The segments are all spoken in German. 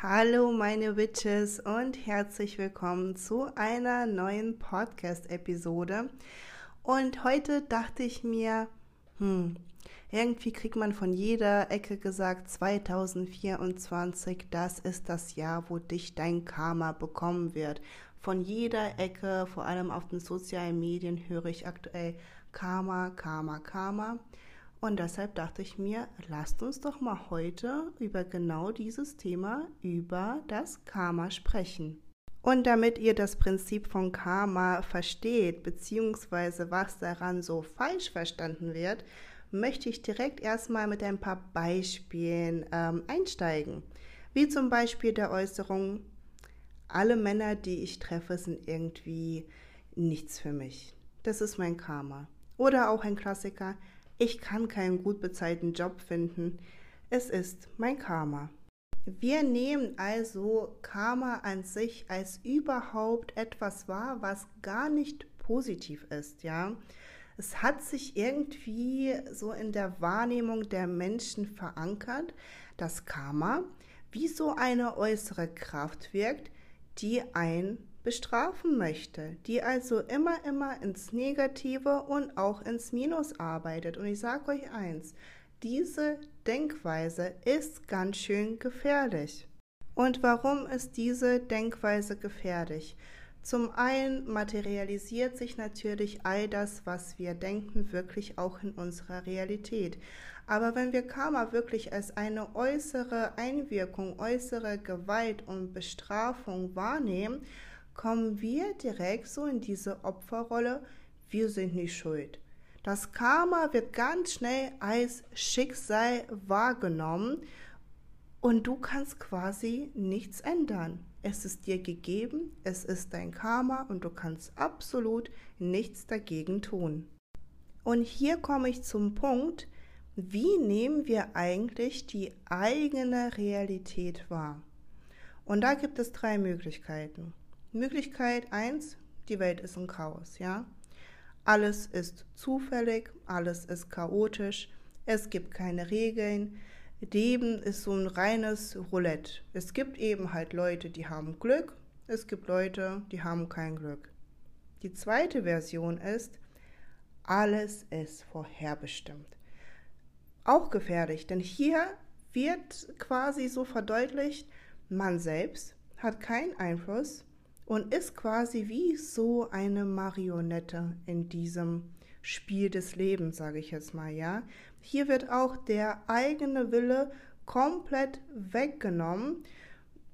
Hallo meine Witches und herzlich willkommen zu einer neuen Podcast-Episode. Und heute dachte ich mir, hm, irgendwie kriegt man von jeder Ecke gesagt, 2024, das ist das Jahr, wo dich dein Karma bekommen wird. Von jeder Ecke, vor allem auf den sozialen Medien, höre ich aktuell Karma, Karma, Karma. Und deshalb dachte ich mir, lasst uns doch mal heute über genau dieses Thema, über das Karma sprechen. Und damit ihr das Prinzip von Karma versteht, beziehungsweise was daran so falsch verstanden wird, möchte ich direkt erstmal mit ein paar Beispielen ähm, einsteigen. Wie zum Beispiel der Äußerung, alle Männer, die ich treffe, sind irgendwie nichts für mich. Das ist mein Karma. Oder auch ein Klassiker, ich kann keinen gut bezahlten Job finden. Es ist mein Karma. Wir nehmen also Karma an sich als überhaupt etwas wahr, was gar nicht positiv ist, ja. Es hat sich irgendwie so in der Wahrnehmung der Menschen verankert, dass Karma wie so eine äußere Kraft wirkt, die ein bestrafen möchte, die also immer, immer ins Negative und auch ins Minus arbeitet. Und ich sage euch eins, diese Denkweise ist ganz schön gefährlich. Und warum ist diese Denkweise gefährlich? Zum einen materialisiert sich natürlich all das, was wir denken, wirklich auch in unserer Realität. Aber wenn wir Karma wirklich als eine äußere Einwirkung, äußere Gewalt und Bestrafung wahrnehmen, kommen wir direkt so in diese Opferrolle, wir sind nicht schuld. Das Karma wird ganz schnell als Schicksal wahrgenommen und du kannst quasi nichts ändern. Es ist dir gegeben, es ist dein Karma und du kannst absolut nichts dagegen tun. Und hier komme ich zum Punkt, wie nehmen wir eigentlich die eigene Realität wahr? Und da gibt es drei Möglichkeiten. Möglichkeit 1, die Welt ist ein Chaos, ja. Alles ist zufällig, alles ist chaotisch, es gibt keine Regeln. Leben ist so ein reines Roulette. Es gibt eben halt Leute, die haben Glück, es gibt Leute, die haben kein Glück. Die zweite Version ist, alles ist vorherbestimmt. Auch gefährlich, denn hier wird quasi so verdeutlicht, man selbst hat keinen Einfluss und ist quasi wie so eine Marionette in diesem Spiel des Lebens, sage ich jetzt mal, ja. Hier wird auch der eigene Wille komplett weggenommen.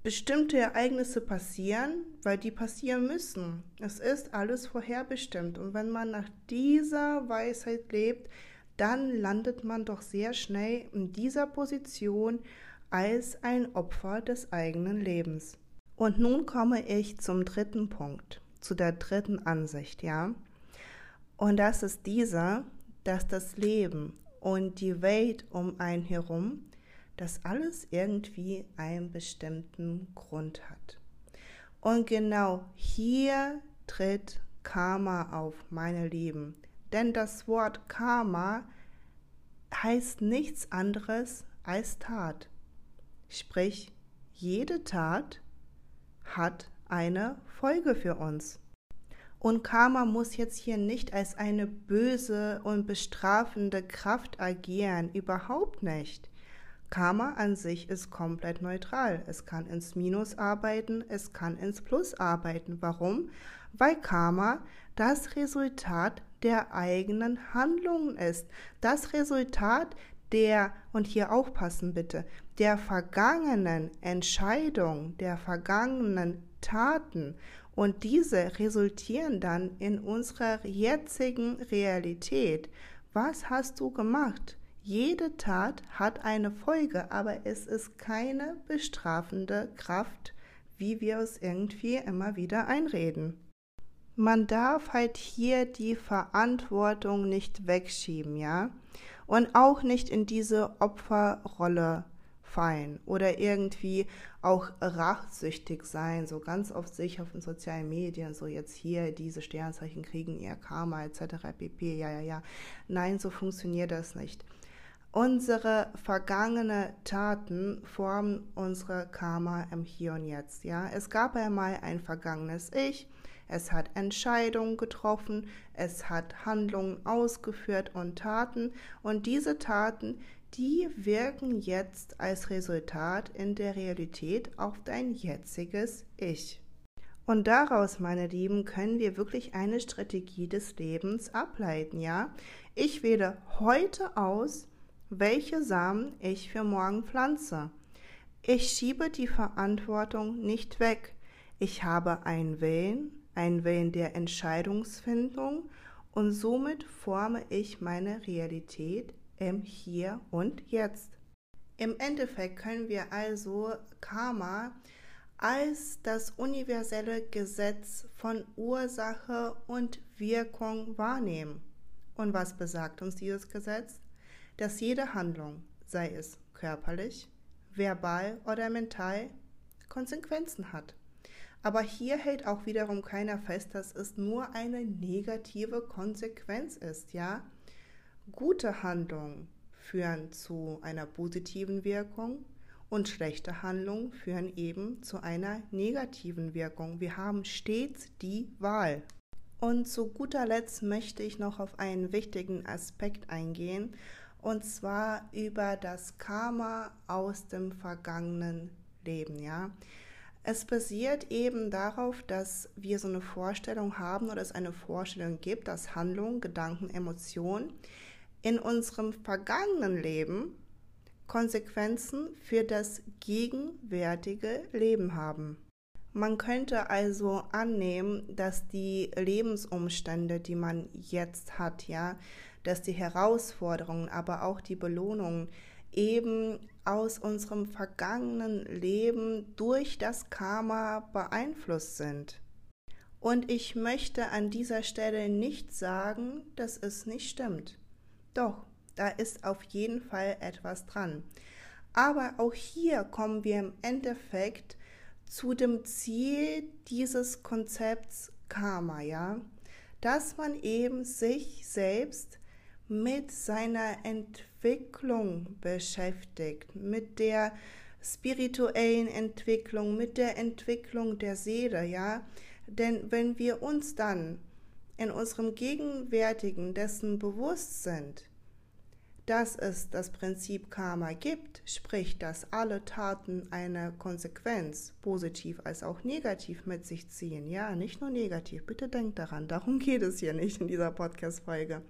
Bestimmte Ereignisse passieren, weil die passieren müssen. Es ist alles vorherbestimmt. Und wenn man nach dieser Weisheit lebt, dann landet man doch sehr schnell in dieser Position als ein Opfer des eigenen Lebens. Und nun komme ich zum dritten Punkt, zu der dritten Ansicht, ja. Und das ist dieser, dass das Leben und die Welt um einen herum, das alles irgendwie einen bestimmten Grund hat. Und genau hier tritt Karma auf, meine Lieben. Denn das Wort Karma heißt nichts anderes als Tat. Sprich, jede Tat hat eine Folge für uns. Und Karma muss jetzt hier nicht als eine böse und bestrafende Kraft agieren, überhaupt nicht. Karma an sich ist komplett neutral. Es kann ins Minus arbeiten, es kann ins Plus arbeiten. Warum? Weil Karma das Resultat der eigenen Handlungen ist. Das Resultat der, und hier aufpassen bitte, der vergangenen Entscheidung, der vergangenen Taten und diese resultieren dann in unserer jetzigen Realität. Was hast du gemacht? Jede Tat hat eine Folge, aber es ist keine bestrafende Kraft, wie wir es irgendwie immer wieder einreden. Man darf halt hier die Verantwortung nicht wegschieben, ja? und auch nicht in diese Opferrolle fallen oder irgendwie auch rachsüchtig sein, so ganz oft sich auf den sozialen Medien, so jetzt hier diese Sternzeichen kriegen ihr Karma etc. pp. Ja, ja, ja. Nein, so funktioniert das nicht. Unsere vergangenen Taten formen unsere Karma im Hier und Jetzt. Ja, es gab einmal ein vergangenes Ich. Es hat Entscheidungen getroffen, es hat Handlungen ausgeführt und Taten und diese Taten, die wirken jetzt als Resultat in der Realität auf dein jetziges Ich. Und daraus, meine Lieben, können wir wirklich eine Strategie des Lebens ableiten, ja? Ich wähle heute aus, welche Samen ich für morgen pflanze. Ich schiebe die Verantwortung nicht weg. Ich habe einen Willen, einen Willen der Entscheidungsfindung und somit forme ich meine Realität im Hier und Jetzt. Im Endeffekt können wir also Karma als das universelle Gesetz von Ursache und Wirkung wahrnehmen. Und was besagt uns dieses Gesetz? dass jede Handlung, sei es körperlich, verbal oder mental, Konsequenzen hat. Aber hier hält auch wiederum keiner fest, dass es nur eine negative Konsequenz ist, ja? Gute Handlungen führen zu einer positiven Wirkung und schlechte Handlungen führen eben zu einer negativen Wirkung. Wir haben stets die Wahl. Und zu guter Letzt möchte ich noch auf einen wichtigen Aspekt eingehen, und zwar über das Karma aus dem vergangenen Leben, ja. Es basiert eben darauf, dass wir so eine Vorstellung haben oder es eine Vorstellung gibt, dass Handlungen, Gedanken, Emotionen in unserem vergangenen Leben Konsequenzen für das gegenwärtige Leben haben. Man könnte also annehmen, dass die Lebensumstände, die man jetzt hat, ja, dass die Herausforderungen, aber auch die Belohnungen eben aus unserem vergangenen Leben durch das Karma beeinflusst sind. Und ich möchte an dieser Stelle nicht sagen, dass es nicht stimmt. Doch, da ist auf jeden Fall etwas dran. Aber auch hier kommen wir im Endeffekt zu dem Ziel dieses Konzepts Karma, ja, dass man eben sich selbst mit seiner Entwicklung beschäftigt, mit der spirituellen Entwicklung, mit der Entwicklung der Seele, ja? Denn wenn wir uns dann in unserem Gegenwärtigen dessen bewusst sind, dass es das Prinzip Karma gibt, sprich, dass alle Taten eine Konsequenz, positiv als auch negativ mit sich ziehen. Ja, nicht nur negativ, bitte denkt daran, darum geht es hier nicht in dieser Podcast-Folge.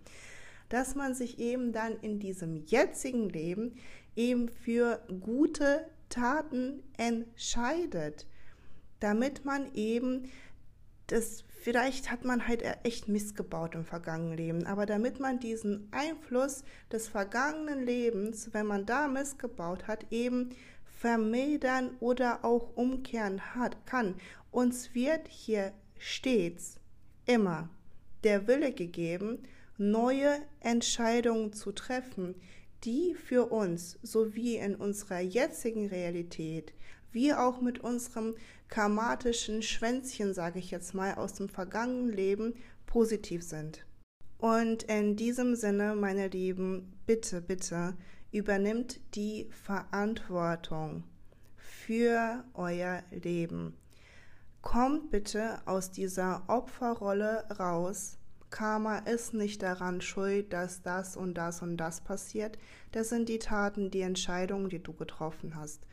Dass man sich eben dann in diesem jetzigen Leben eben für gute Taten entscheidet, damit man eben das vielleicht hat man halt echt missgebaut im vergangenen Leben, aber damit man diesen Einfluss des vergangenen Lebens, wenn man da missgebaut hat, eben vermildern oder auch umkehren hat, kann. Uns wird hier stets immer der Wille gegeben, neue Entscheidungen zu treffen, die für uns sowie in unserer jetzigen Realität, wie auch mit unserem karmatischen Schwänzchen, sage ich jetzt mal, aus dem vergangenen Leben positiv sind. Und in diesem Sinne, meine Lieben, bitte, bitte übernimmt die Verantwortung für euer Leben. Kommt bitte aus dieser Opferrolle raus Karma ist nicht daran schuld, dass das und das und das passiert. Das sind die Taten, die Entscheidungen, die du getroffen hast.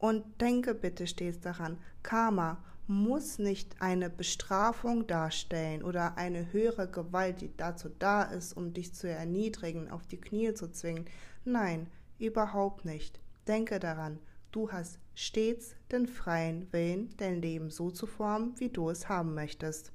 Und denke bitte stets daran, Karma muss nicht eine Bestrafung darstellen oder eine höhere Gewalt, die dazu da ist, um dich zu erniedrigen, auf die Knie zu zwingen. Nein, überhaupt nicht. Denke daran, du hast stets den freien Willen, dein Leben so zu formen, wie du es haben möchtest.